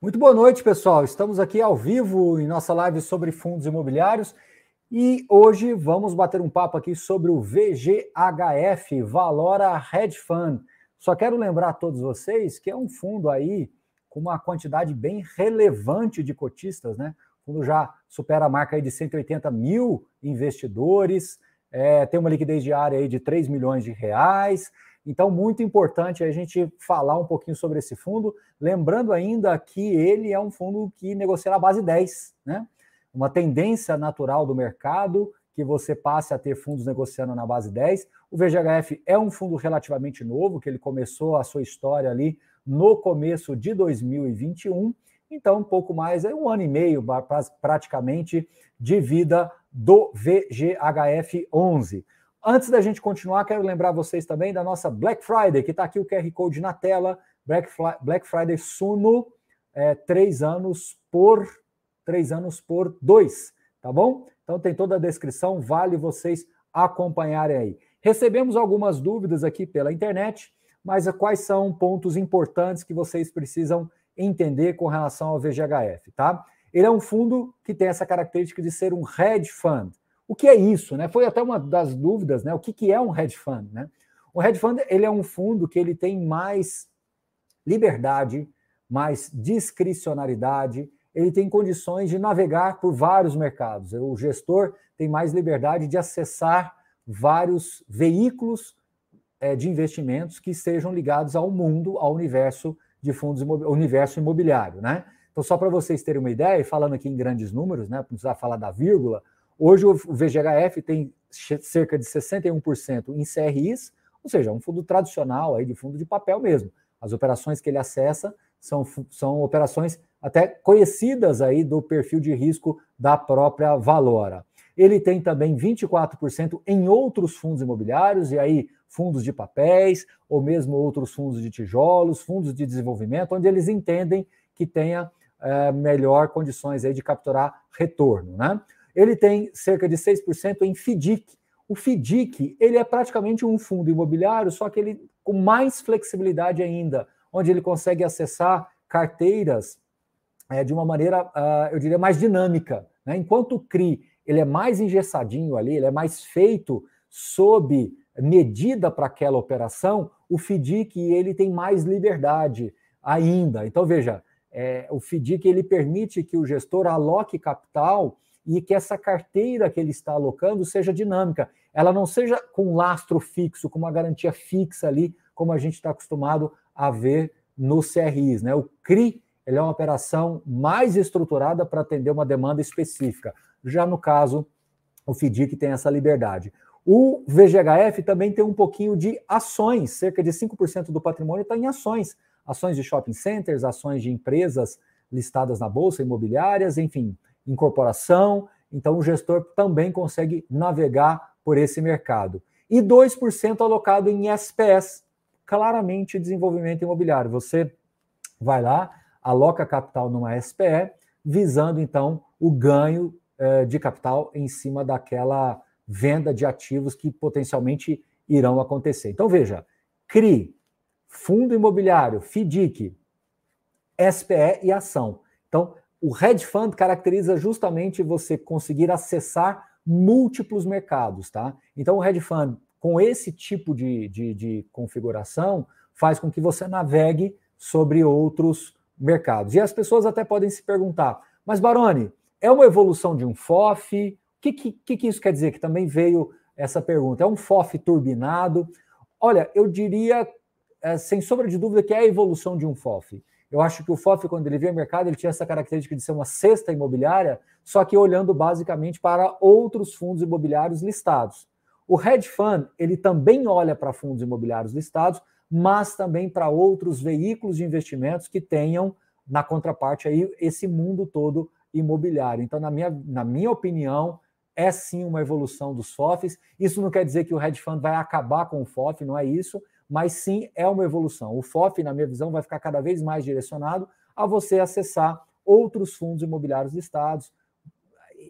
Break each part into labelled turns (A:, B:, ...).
A: Muito boa noite, pessoal. Estamos aqui ao vivo em nossa live sobre fundos imobiliários e hoje vamos bater um papo aqui sobre o VGHF, Valora Hedge Fund. Só quero lembrar a todos vocês que é um fundo aí com uma quantidade bem relevante de cotistas, né? O fundo já supera a marca aí de 180 mil investidores, é, tem uma liquidez diária aí de 3 milhões de reais, então, muito importante a gente falar um pouquinho sobre esse fundo, lembrando ainda que ele é um fundo que negocia na base 10, né? Uma tendência natural do mercado que você passe a ter fundos negociando na base 10. O VGHF é um fundo relativamente novo, que ele começou a sua história ali no começo de 2021, então um pouco mais, é um ano e meio praticamente de vida do VGHF 11. Antes da gente continuar, quero lembrar vocês também da nossa Black Friday, que está aqui o QR Code na tela. Black, Black Friday Suno, é, três anos por três anos por dois, tá bom? Então tem toda a descrição, vale vocês acompanharem aí. Recebemos algumas dúvidas aqui pela internet, mas quais são pontos importantes que vocês precisam entender com relação ao VGHF, tá? Ele é um fundo que tem essa característica de ser um hedge fund. O que é isso? Né? Foi até uma das dúvidas, né? O que, que é um hedge fund? Né? O hedge fund ele é um fundo que ele tem mais liberdade, mais discricionariedade, ele tem condições de navegar por vários mercados. O gestor tem mais liberdade de acessar vários veículos é, de investimentos que sejam ligados ao mundo, ao universo de fundos universo imobiliário, né? Então, só para vocês terem uma ideia, falando aqui em grandes números, né? Não precisar falar da vírgula, Hoje o VGHF tem cerca de 61% em CRIs, ou seja, um fundo tradicional aí de fundo de papel mesmo. As operações que ele acessa são, são operações até conhecidas aí do perfil de risco da própria Valora. Ele tem também 24% em outros fundos imobiliários, e aí fundos de papéis, ou mesmo outros fundos de tijolos, fundos de desenvolvimento, onde eles entendem que tenha é, melhor condições aí de capturar retorno. Né? Ele tem cerca de 6% em FDIC. O FDIC ele é praticamente um fundo imobiliário, só que ele com mais flexibilidade ainda, onde ele consegue acessar carteiras é, de uma maneira, uh, eu diria, mais dinâmica. Né? Enquanto o CRI ele é mais engessadinho ali, ele é mais feito sob medida para aquela operação, o FDIC ele tem mais liberdade ainda. Então, veja, é, o FDIC ele permite que o gestor aloque capital e que essa carteira que ele está alocando seja dinâmica. Ela não seja com lastro fixo, com uma garantia fixa ali, como a gente está acostumado a ver no CRIs. Né? O CRI ele é uma operação mais estruturada para atender uma demanda específica. Já no caso, o FDIC tem essa liberdade. O VGHF também tem um pouquinho de ações, cerca de 5% do patrimônio está em ações. Ações de shopping centers, ações de empresas listadas na bolsa, imobiliárias, enfim, incorporação, então o gestor também consegue navegar por esse mercado. E 2% alocado em SPS, claramente desenvolvimento imobiliário. Você vai lá, aloca capital numa SPE, visando então o ganho eh, de capital em cima daquela venda de ativos que potencialmente irão acontecer. Então veja, CRI, fundo imobiliário, FDIC, SPE e ação. Então, o hedge fund caracteriza justamente você conseguir acessar múltiplos mercados, tá? Então, o hedge fund, com esse tipo de, de, de configuração, faz com que você navegue sobre outros mercados. E as pessoas até podem se perguntar, mas Baroni, é uma evolução de um FOF? O que, que, que isso quer dizer? Que também veio essa pergunta. É um FOF turbinado? Olha, eu diria, é, sem sombra de dúvida, que é a evolução de um FOF. Eu acho que o FOF, quando ele veio ao mercado, ele tinha essa característica de ser uma cesta imobiliária, só que olhando basicamente para outros fundos imobiliários listados. O hedge fund, ele também olha para fundos imobiliários listados, mas também para outros veículos de investimentos que tenham na contraparte aí esse mundo todo imobiliário. Então, na minha, na minha opinião, é sim uma evolução dos FOFs. Isso não quer dizer que o hedge fund vai acabar com o FOF, não é isso, mas sim é uma evolução. O FOF, na minha visão, vai ficar cada vez mais direcionado a você acessar outros fundos imobiliários listados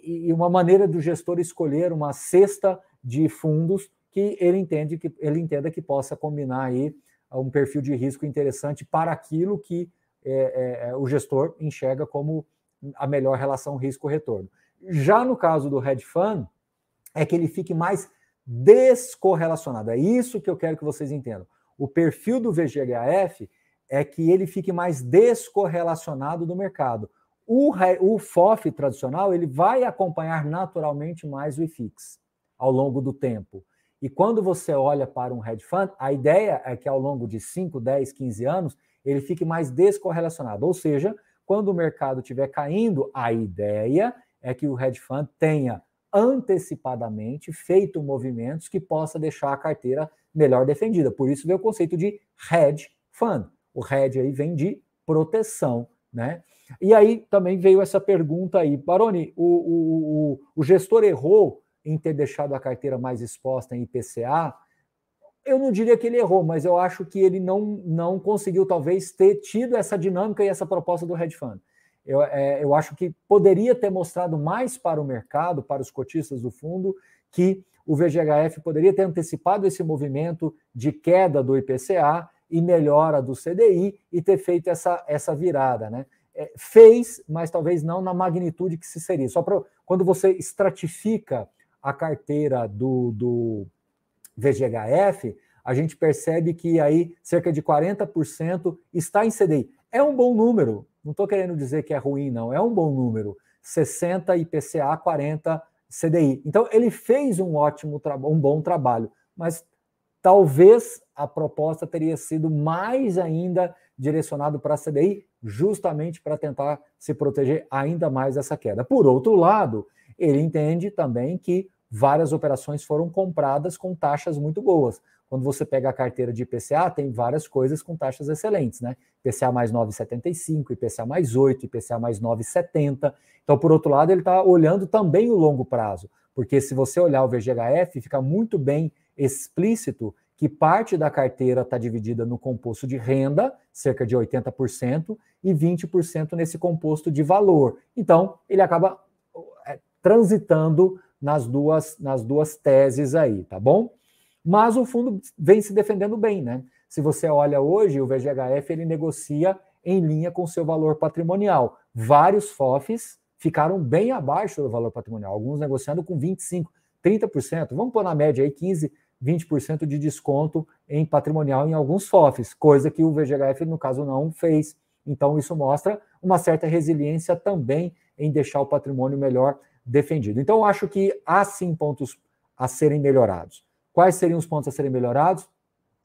A: e uma maneira do gestor escolher uma cesta de fundos que ele entende que ele entenda que possa combinar aí um perfil de risco interessante para aquilo que é, é, o gestor enxerga como a melhor relação risco-retorno. Já no caso do hedge fund, é que ele fique mais descorrelacionado. É isso que eu quero que vocês entendam. O perfil do VGHF é que ele fique mais descorrelacionado do mercado. O, o FOF tradicional ele vai acompanhar naturalmente mais o IFIX ao longo do tempo. E quando você olha para um hedge fund, a ideia é que ao longo de 5, 10, 15 anos, ele fique mais descorrelacionado. Ou seja, quando o mercado estiver caindo, a ideia é que o hedge fund tenha antecipadamente feito movimentos que possa deixar a carteira melhor defendida. Por isso veio o conceito de hedge fund. O hedge aí vem de proteção, né? E aí também veio essa pergunta aí, Baroni, o, o, o, o gestor errou em ter deixado a carteira mais exposta em IPCA? Eu não diria que ele errou, mas eu acho que ele não, não conseguiu, talvez, ter tido essa dinâmica e essa proposta do hedge fund. Eu, é, eu acho que poderia ter mostrado mais para o mercado, para os cotistas do fundo, que o VGHF poderia ter antecipado esse movimento de queda do IPCA e melhora do CDI e ter feito essa, essa virada, né? É, fez, mas talvez não na magnitude que se seria. Só para quando você estratifica a carteira do, do VGHF, a gente percebe que aí cerca de 40% está em CDI. É um bom número, não estou querendo dizer que é ruim, não, é um bom número. 60 IPCA, 40 CDI. Então, ele fez um ótimo trabalho, um bom trabalho, mas talvez a proposta teria sido mais ainda direcionado para a CDI, justamente para tentar se proteger ainda mais dessa queda. Por outro lado, ele entende também que várias operações foram compradas com taxas muito boas. Quando você pega a carteira de IPCA, tem várias coisas com taxas excelentes, né? IPCA mais 9,75, IPCA mais 8, IPCA mais 9,70. Então, por outro lado, ele está olhando também o longo prazo, porque se você olhar o VGHF, fica muito bem explícito que parte da carteira está dividida no composto de renda, cerca de 80%, e 20% nesse composto de valor. Então, ele acaba é, transitando nas duas, nas duas teses aí, tá bom? Mas o fundo vem se defendendo bem, né? Se você olha hoje, o VGHF ele negocia em linha com seu valor patrimonial. Vários FOFs ficaram bem abaixo do valor patrimonial, alguns negociando com 25, 30%. Vamos pôr na média aí 15, 20% de desconto em patrimonial em alguns FOFs, coisa que o VGHF, no caso, não fez. Então, isso mostra uma certa resiliência também em deixar o patrimônio melhor defendido. Então, eu acho que há sim pontos a serem melhorados. Quais seriam os pontos a serem melhorados?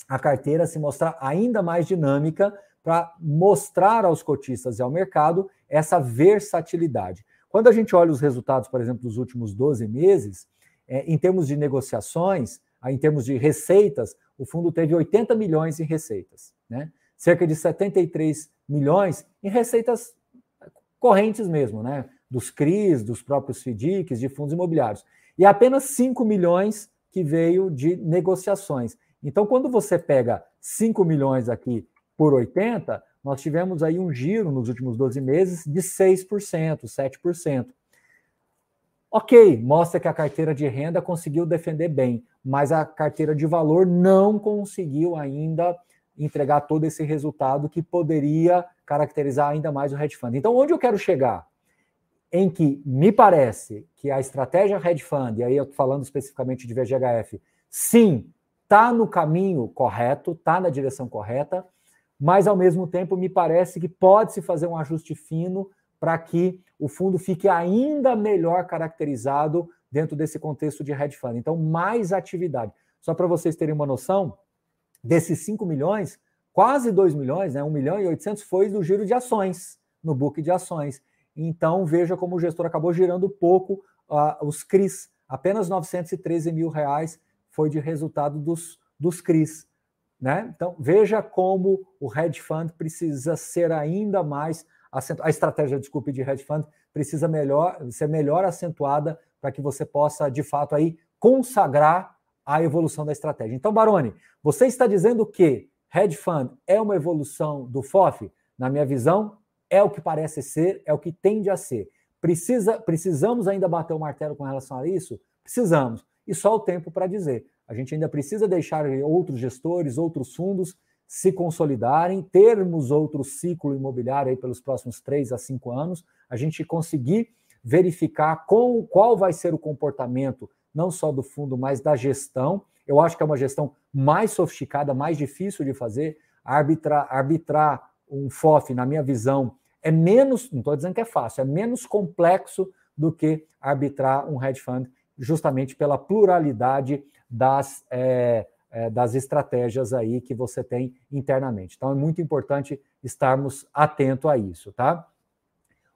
A: A carteira se mostrar ainda mais dinâmica para mostrar aos cotistas e ao mercado essa versatilidade. Quando a gente olha os resultados, por exemplo, dos últimos 12 meses, é, em termos de negociações, em termos de receitas, o fundo teve 80 milhões em receitas, né? cerca de 73 milhões em receitas correntes mesmo, né? dos CRIs, dos próprios FDICs, de fundos imobiliários. E apenas 5 milhões que veio de negociações. Então, quando você pega 5 milhões aqui por 80, nós tivemos aí um giro nos últimos 12 meses de 6%, 7%. Ok, mostra que a carteira de renda conseguiu defender bem, mas a carteira de valor não conseguiu ainda entregar todo esse resultado que poderia caracterizar ainda mais o hedge fund. Então, onde eu quero chegar? Em que me parece que a estratégia hedge fund, e aí eu estou falando especificamente de VGHF, sim, está no caminho correto, está na direção correta, mas ao mesmo tempo me parece que pode se fazer um ajuste fino para que o fundo fique ainda melhor caracterizado dentro desse contexto de hedge fund. Então, mais atividade. Só para vocês terem uma noção, desses 5 milhões, quase 2 milhões, né, 1 milhão e 800 foi do giro de ações, no book de ações. Então, veja como o gestor acabou girando pouco uh, os CRIs. Apenas 913 mil reais foi de resultado dos, dos CRIs. Né? Então, veja como o hedge fund precisa ser ainda mais a estratégia, desculpe, de hedge fund precisa melhor, ser melhor acentuada para que você possa, de fato, aí consagrar a evolução da estratégia. Então, Baroni, você está dizendo que hedge fund é uma evolução do FOF? Na minha visão, é o que parece ser, é o que tende a ser. Precisa, precisamos ainda bater o martelo com relação a isso? Precisamos. E só o tempo para dizer. A gente ainda precisa deixar outros gestores, outros fundos se consolidarem, termos outro ciclo imobiliário aí pelos próximos três a cinco anos, a gente conseguir verificar com, qual vai ser o comportamento, não só do fundo, mas da gestão. Eu acho que é uma gestão mais sofisticada, mais difícil de fazer. Arbitrar, arbitrar um FOF, na minha visão, é menos, não estou dizendo que é fácil, é menos complexo do que arbitrar um hedge fund, justamente pela pluralidade das, é, é, das estratégias aí que você tem internamente. Então é muito importante estarmos atentos a isso, tá?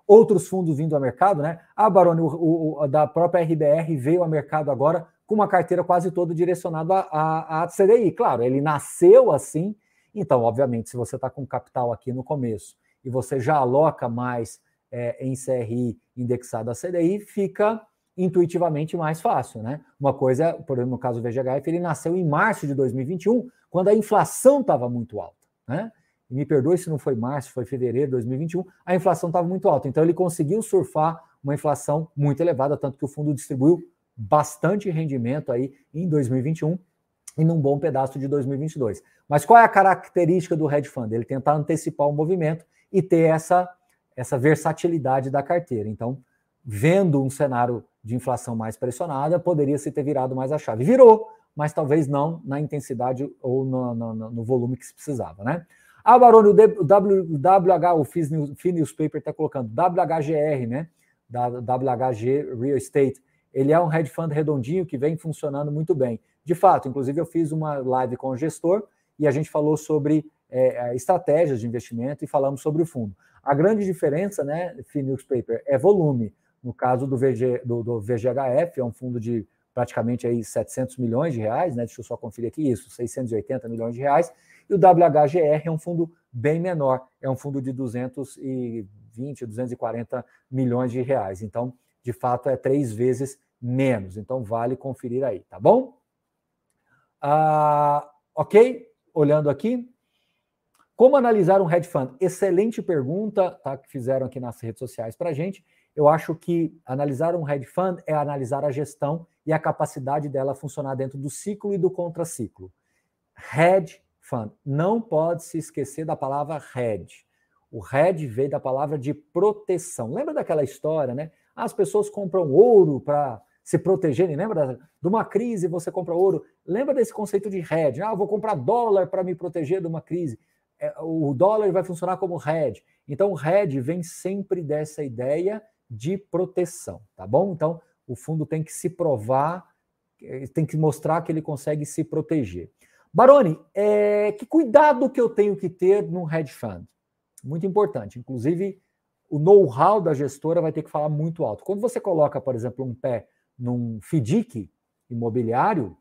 A: Outros fundos vindo ao mercado, né? A Baroni, o, o, da própria RBR, veio ao mercado agora com uma carteira quase toda direcionada à CDI. Claro, ele nasceu assim, então, obviamente, se você está com capital aqui no começo e você já aloca mais é, em CRI indexado a CDI, fica intuitivamente mais fácil, né? Uma coisa, por exemplo, no caso do VGHF, ele nasceu em março de 2021, quando a inflação estava muito alta, né? E me perdoe se não foi março, foi fevereiro de 2021, a inflação estava muito alta. Então ele conseguiu surfar uma inflação muito elevada, tanto que o fundo distribuiu bastante rendimento aí em 2021 e num bom pedaço de 2022. Mas qual é a característica do hedge fund? Ele tentar antecipar o movimento e ter essa, essa versatilidade da carteira. Então, vendo um cenário de inflação mais pressionada, poderia se ter virado mais a chave. Virou, mas talvez não na intensidade ou no, no, no volume que se precisava, né? Ah, Baroni, o WH, o Fin Newspaper está colocando WHGR, né? Da WHG Real Estate. Ele é um hedge fund redondinho que vem funcionando muito bem. De fato, inclusive eu fiz uma live com o gestor e a gente falou sobre é, estratégias de investimento e falamos sobre o fundo. A grande diferença, né, Fin Newspaper, é volume. No caso do, VG, do, do VGHF, é um fundo de praticamente aí 700 milhões de reais, né? Deixa eu só conferir aqui isso, 680 milhões de reais. E o WHGR é um fundo bem menor, é um fundo de 220, 240 milhões de reais. Então, de fato, é três vezes menos. Então, vale conferir aí, tá bom? Ah, ok? Olhando aqui. Como analisar um hedge fund? Excelente pergunta tá, que fizeram aqui nas redes sociais para a gente. Eu acho que analisar um hedge fund é analisar a gestão e a capacidade dela funcionar dentro do ciclo e do contraciclo. Hedge fund. Não pode se esquecer da palavra hedge. O hedge veio da palavra de proteção. Lembra daquela história, né? As pessoas compram ouro para se protegerem. Lembra de uma crise você compra ouro? Lembra desse conceito de hedge? Ah, vou comprar dólar para me proteger de uma crise. É, o dólar vai funcionar como hedge. Então, o hedge vem sempre dessa ideia de proteção, tá bom? Então, o fundo tem que se provar, eh, tem que mostrar que ele consegue se proteger. Baroni, é, que cuidado que eu tenho que ter num hedge fund? Muito importante. Inclusive, o know-how da gestora vai ter que falar muito alto. Quando você coloca, por exemplo, um pé num FDIC imobiliário,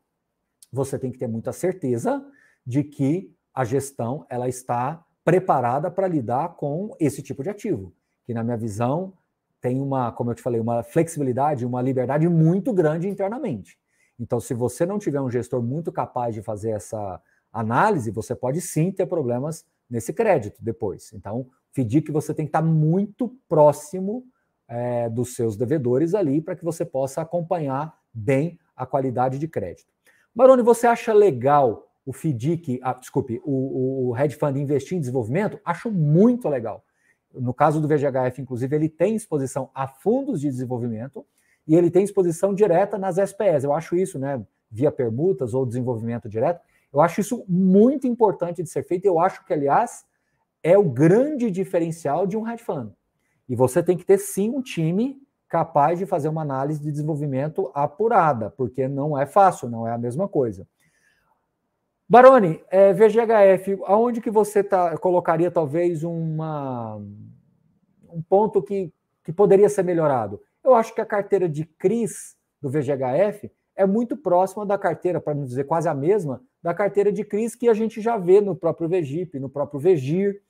A: você tem que ter muita certeza de que a gestão ela está preparada para lidar com esse tipo de ativo, que na minha visão tem uma, como eu te falei, uma flexibilidade, uma liberdade muito grande internamente. Então, se você não tiver um gestor muito capaz de fazer essa análise, você pode sim ter problemas nesse crédito depois. Então, FDIC você tem que estar muito próximo é, dos seus devedores ali para que você possa acompanhar bem a qualidade de crédito. Maroni, você acha legal o FDIC, ah, desculpe, o, o hedge fund investir em desenvolvimento? Acho muito legal. No caso do VGHF, inclusive, ele tem exposição a fundos de desenvolvimento e ele tem exposição direta nas SPS. Eu acho isso, né, via permutas ou desenvolvimento direto, eu acho isso muito importante de ser feito. Eu acho que, aliás, é o grande diferencial de um hedge fund. E você tem que ter sim um time capaz de fazer uma análise de desenvolvimento apurada, porque não é fácil, não é a mesma coisa. Baroni, é, VGHF, aonde que você tá, colocaria talvez uma, um ponto que, que poderia ser melhorado? Eu acho que a carteira de CRIs do VGHF é muito próxima da carteira, para não dizer quase a mesma, da carteira de CRIs que a gente já vê no próprio VGIP, no próprio VGIR,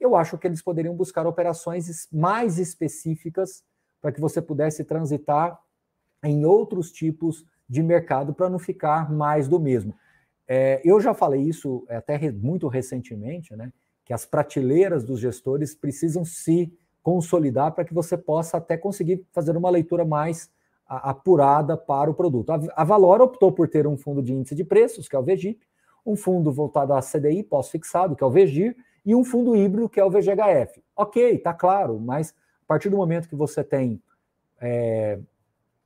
A: eu acho que eles poderiam buscar operações mais específicas para que você pudesse transitar em outros tipos de mercado para não ficar mais do mesmo. É, eu já falei isso até muito recentemente, né? Que as prateleiras dos gestores precisam se consolidar para que você possa até conseguir fazer uma leitura mais apurada para o produto. A, Valora optou por ter um fundo de índice de preços, que é o VGIP, um fundo voltado a CDI pós-fixado, que é o VGIR, e um fundo híbrido, que é o VGHF. Ok, tá claro, mas a partir do momento que você tem é,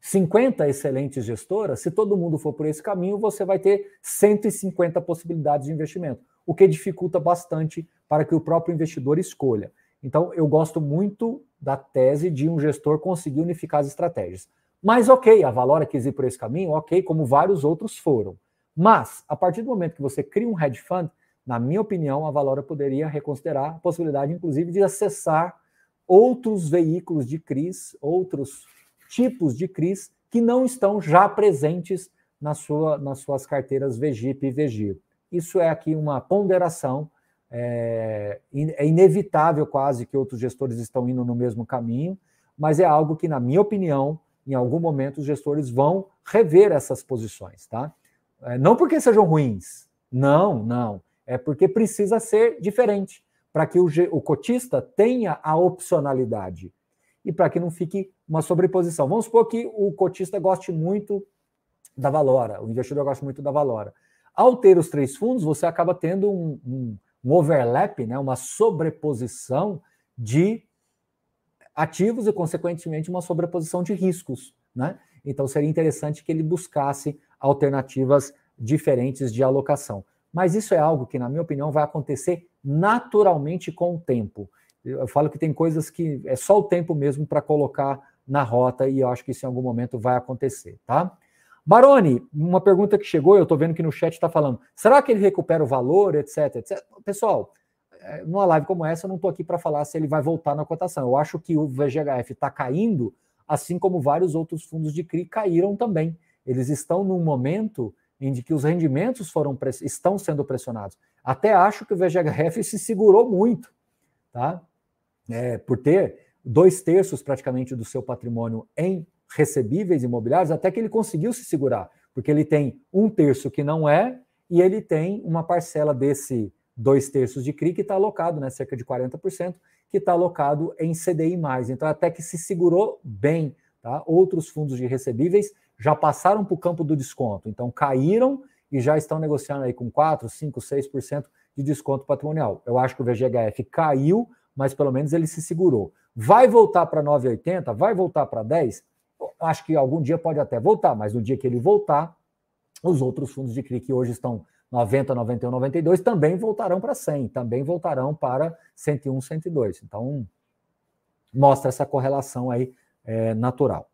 A: 50 excelentes gestoras, se todo mundo for por esse caminho, você vai ter 150 possibilidades de investimento, o que dificulta bastante para que o próprio investidor escolha. Então, eu gosto muito da tese de um gestor conseguir unificar as estratégias. Mas, ok, a Valora quis ir por esse caminho, ok, como vários outros foram. Mas, a partir do momento que você cria um hedge fund, na minha opinião, a Valora poderia reconsiderar a possibilidade, inclusive, de acessar outros veículos de CRIs, outros tipos de CRIs que não estão já presentes na sua, nas suas carteiras VGIP e VGIR. Isso é aqui uma ponderação, é, é inevitável quase que outros gestores estão indo no mesmo caminho, mas é algo que, na minha opinião, em algum momento os gestores vão rever essas posições, tá? É, não porque sejam ruins, não, não é porque precisa ser diferente, para que o, o cotista tenha a opcionalidade e para que não fique uma sobreposição. Vamos supor que o cotista goste muito da Valora, o investidor gosta muito da Valora. Ao ter os três fundos, você acaba tendo um, um, um overlap, né, uma sobreposição de ativos e, consequentemente, uma sobreposição de riscos. Né? Então, seria interessante que ele buscasse alternativas diferentes de alocação. Mas isso é algo que, na minha opinião, vai acontecer naturalmente com o tempo. Eu falo que tem coisas que é só o tempo mesmo para colocar na rota e eu acho que isso em algum momento vai acontecer, tá? Baroni, uma pergunta que chegou, eu estou vendo que no chat está falando, será que ele recupera o valor, etc, etc? Pessoal, é, numa live como essa, eu não estou aqui para falar se ele vai voltar na cotação. Eu acho que o VGHF está caindo, assim como vários outros fundos de CRI caíram também. Eles estão num momento em que os rendimentos foram estão sendo pressionados. Até acho que o VGHF se segurou muito, tá? É, por ter dois terços praticamente do seu patrimônio em recebíveis imobiliários, até que ele conseguiu se segurar, porque ele tem um terço que não é e ele tem uma parcela desse dois terços de CRI que está alocado, né, cerca de 40%, que está alocado em CDI+. Então, até que se segurou bem. Tá? Outros fundos de recebíveis já passaram para o campo do desconto, então caíram e já estão negociando aí com 4, 5, 6% de desconto patrimonial. Eu acho que o VGHF caiu, mas pelo menos ele se segurou. Vai voltar para 9,80? Vai voltar para 10? Acho que algum dia pode até voltar, mas no dia que ele voltar, os outros fundos de CRI que hoje estão 90, 91, 92 também voltarão para 100, também voltarão para 101, 102. Então, mostra essa correlação aí é, natural.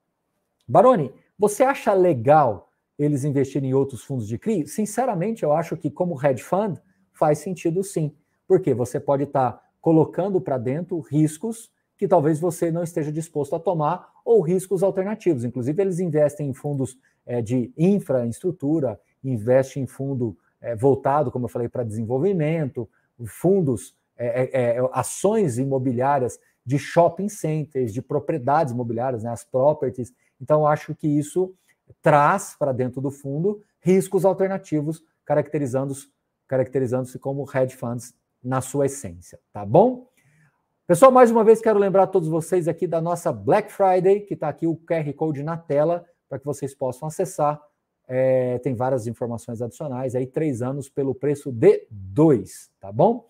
A: Baroni, você acha legal eles investirem em outros fundos de CRI? Sinceramente, eu acho que, como hedge fund, faz sentido sim. Porque você pode estar tá colocando para dentro riscos que talvez você não esteja disposto a tomar ou riscos alternativos. Inclusive, eles investem em fundos é, de infraestrutura, investem em fundo é, voltado, como eu falei, para desenvolvimento, fundos, é, é, é, ações imobiliárias de shopping centers, de propriedades imobiliárias, né, as properties. Então, acho que isso traz para dentro do fundo riscos alternativos, caracterizando-se caracterizando como hedge funds na sua essência, tá bom? Pessoal, mais uma vez quero lembrar a todos vocês aqui da nossa Black Friday, que está aqui o QR Code na tela, para que vocês possam acessar. É, tem várias informações adicionais aí, três anos pelo preço de dois, tá bom?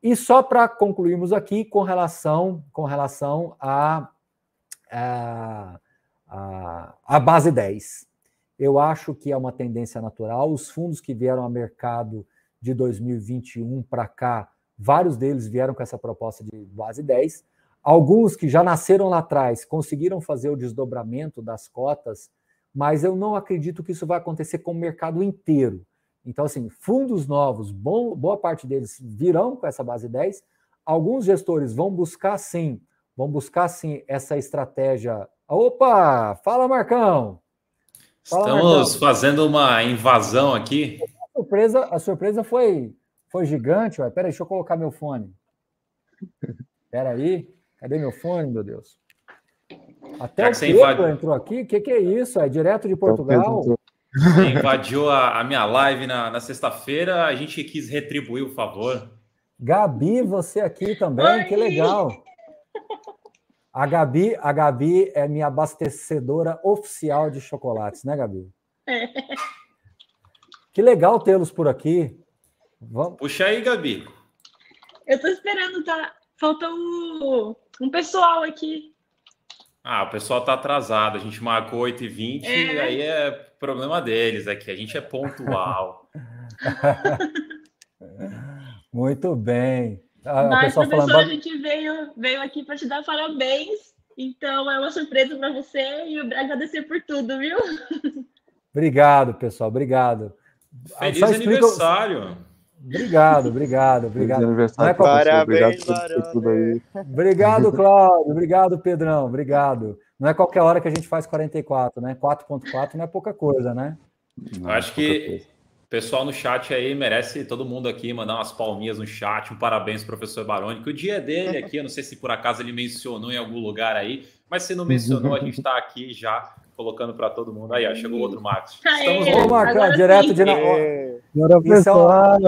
A: E só para concluirmos aqui com relação, com relação a, a a, a base 10. Eu acho que é uma tendência natural. Os fundos que vieram ao mercado de 2021 para cá, vários deles vieram com essa proposta de base 10. Alguns que já nasceram lá atrás conseguiram fazer o desdobramento das cotas, mas eu não acredito que isso vai acontecer com o mercado inteiro. Então, assim, fundos novos, bom, boa parte deles virão com essa base 10. Alguns gestores vão buscar sim, vão buscar sim essa estratégia Opa! Fala, Marcão!
B: Fala, Estamos Marcão. fazendo uma invasão aqui.
A: A surpresa, a surpresa foi, foi gigante. Ué. Peraí, deixa eu colocar meu fone. Peraí. Cadê meu fone, meu Deus? Até o Pedro invadiu... entrou aqui. O que, que é isso? É direto de Portugal?
B: Você invadiu a, a, minha live na, na sexta-feira. A gente quis retribuir o favor.
A: Gabi, você aqui também. Que legal. A Gabi, a Gabi é minha abastecedora oficial de chocolates, né, Gabi? É. Que legal tê-los por aqui.
B: Vamos. Puxa aí, Gabi.
C: Eu tô esperando, tá? Falta um, um pessoal aqui.
B: Ah, o pessoal tá atrasado. A gente marcou 8h20 é. e aí é problema deles aqui. A gente é pontual.
A: Muito bem.
C: Ah, Mas, professor, falando... a gente veio, veio aqui para te dar parabéns. Então, é uma surpresa para você e agradecer por tudo, viu?
A: Obrigado, pessoal. Obrigado.
B: Feliz aniversário.
A: Obrigado, obrigado, obrigado.
D: Aniversário é Parabéns, obrigado por tudo aí.
A: Obrigado, Cláudio. Obrigado, Pedrão. Obrigado. Não é qualquer hora que a gente faz 44, né? 4.4 não é pouca coisa, né?
B: Não, acho que o pessoal no chat aí merece todo mundo aqui mandar umas palminhas no chat. Um parabéns, professor Baroni, que o dia dele aqui, eu não sei se por acaso ele mencionou em algum lugar aí, mas se não mencionou, a gente está aqui já colocando para todo mundo. Aí, ó, chegou outro Marcos.
A: Estamos Ô, Marcos, direto de Bora, pessoal.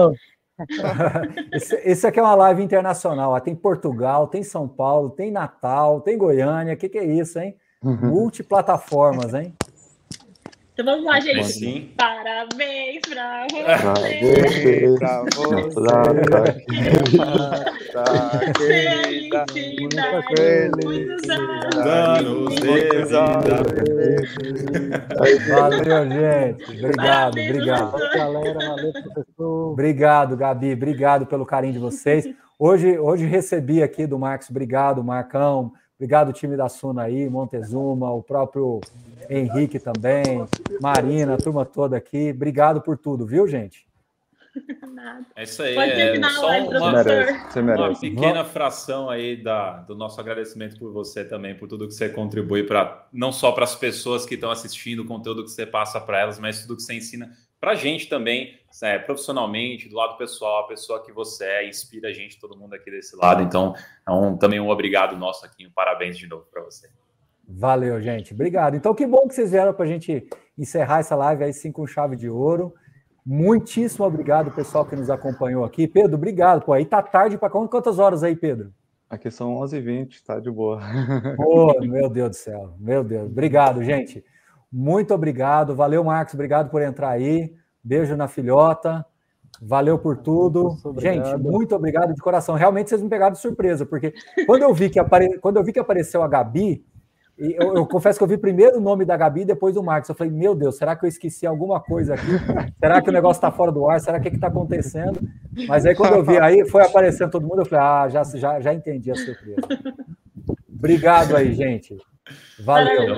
A: esse, esse aqui é uma live internacional. Tem Portugal, tem São Paulo, tem Natal, tem Goiânia. O que, que é isso, hein? Uhum. Multiplataformas, hein?
C: Então vamos lá, gente. Sim. Parabéns pra você. Parabéns pra você. Felicidade. Muitos anos.
A: Valeu, gente. Obrigado, obrigado. Galera, valeu, professor. Obrigado, Gabi. Obrigado pelo carinho de vocês. Hoje, hoje recebi aqui do Marcos. Obrigado, Marcão. Obrigado, time da Suna aí, Montezuma, o próprio Henrique também, Marina, a turma toda aqui. Obrigado por tudo, viu, gente?
B: Nada. É isso aí. Pode é só uma, merece, uma pequena fração aí da, do nosso agradecimento por você também, por tudo que você contribui para não só para as pessoas que estão assistindo, o conteúdo que você passa para elas, mas tudo que você ensina para a gente também, é, profissionalmente, do lado pessoal, a pessoa que você é, inspira a gente, todo mundo aqui desse lado. Então, é um, também um obrigado nosso aqui, um parabéns de novo para você.
A: Valeu, gente. Obrigado. Então, que bom que vocês vieram para a gente encerrar essa live aí sim com chave de ouro. Muitíssimo obrigado, pessoal que nos acompanhou aqui. Pedro, obrigado. Pô, aí tá tarde para quantas horas aí, Pedro?
D: Aqui são 11h20, tá de boa.
A: Pô, meu Deus do céu. Meu Deus. Obrigado, gente. Muito obrigado. Valeu, Marcos. Obrigado por entrar aí. Beijo na filhota. Valeu por tudo. Gente, muito obrigado de coração. Realmente vocês me pegaram de surpresa, porque quando eu vi que, apare... quando eu vi que apareceu a Gabi, eu, eu, confesso que eu vi primeiro o nome da Gabi, depois do Marcos. Eu falei, meu Deus, será que eu esqueci alguma coisa aqui? Será que o negócio está fora do ar? Será que está acontecendo? Mas aí, quando eu vi aí, foi aparecendo todo mundo, eu falei, ah, já, já, já entendi a surpresa. Obrigado aí, gente. Valeu.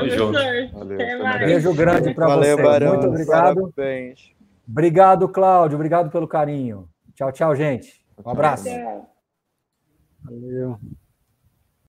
A: Valeu. Beijo grande para vocês. Barão, Muito obrigado. Parabéns. Obrigado, Cláudio. Obrigado pelo carinho. Tchau, tchau, gente. Um abraço.
D: Valeu.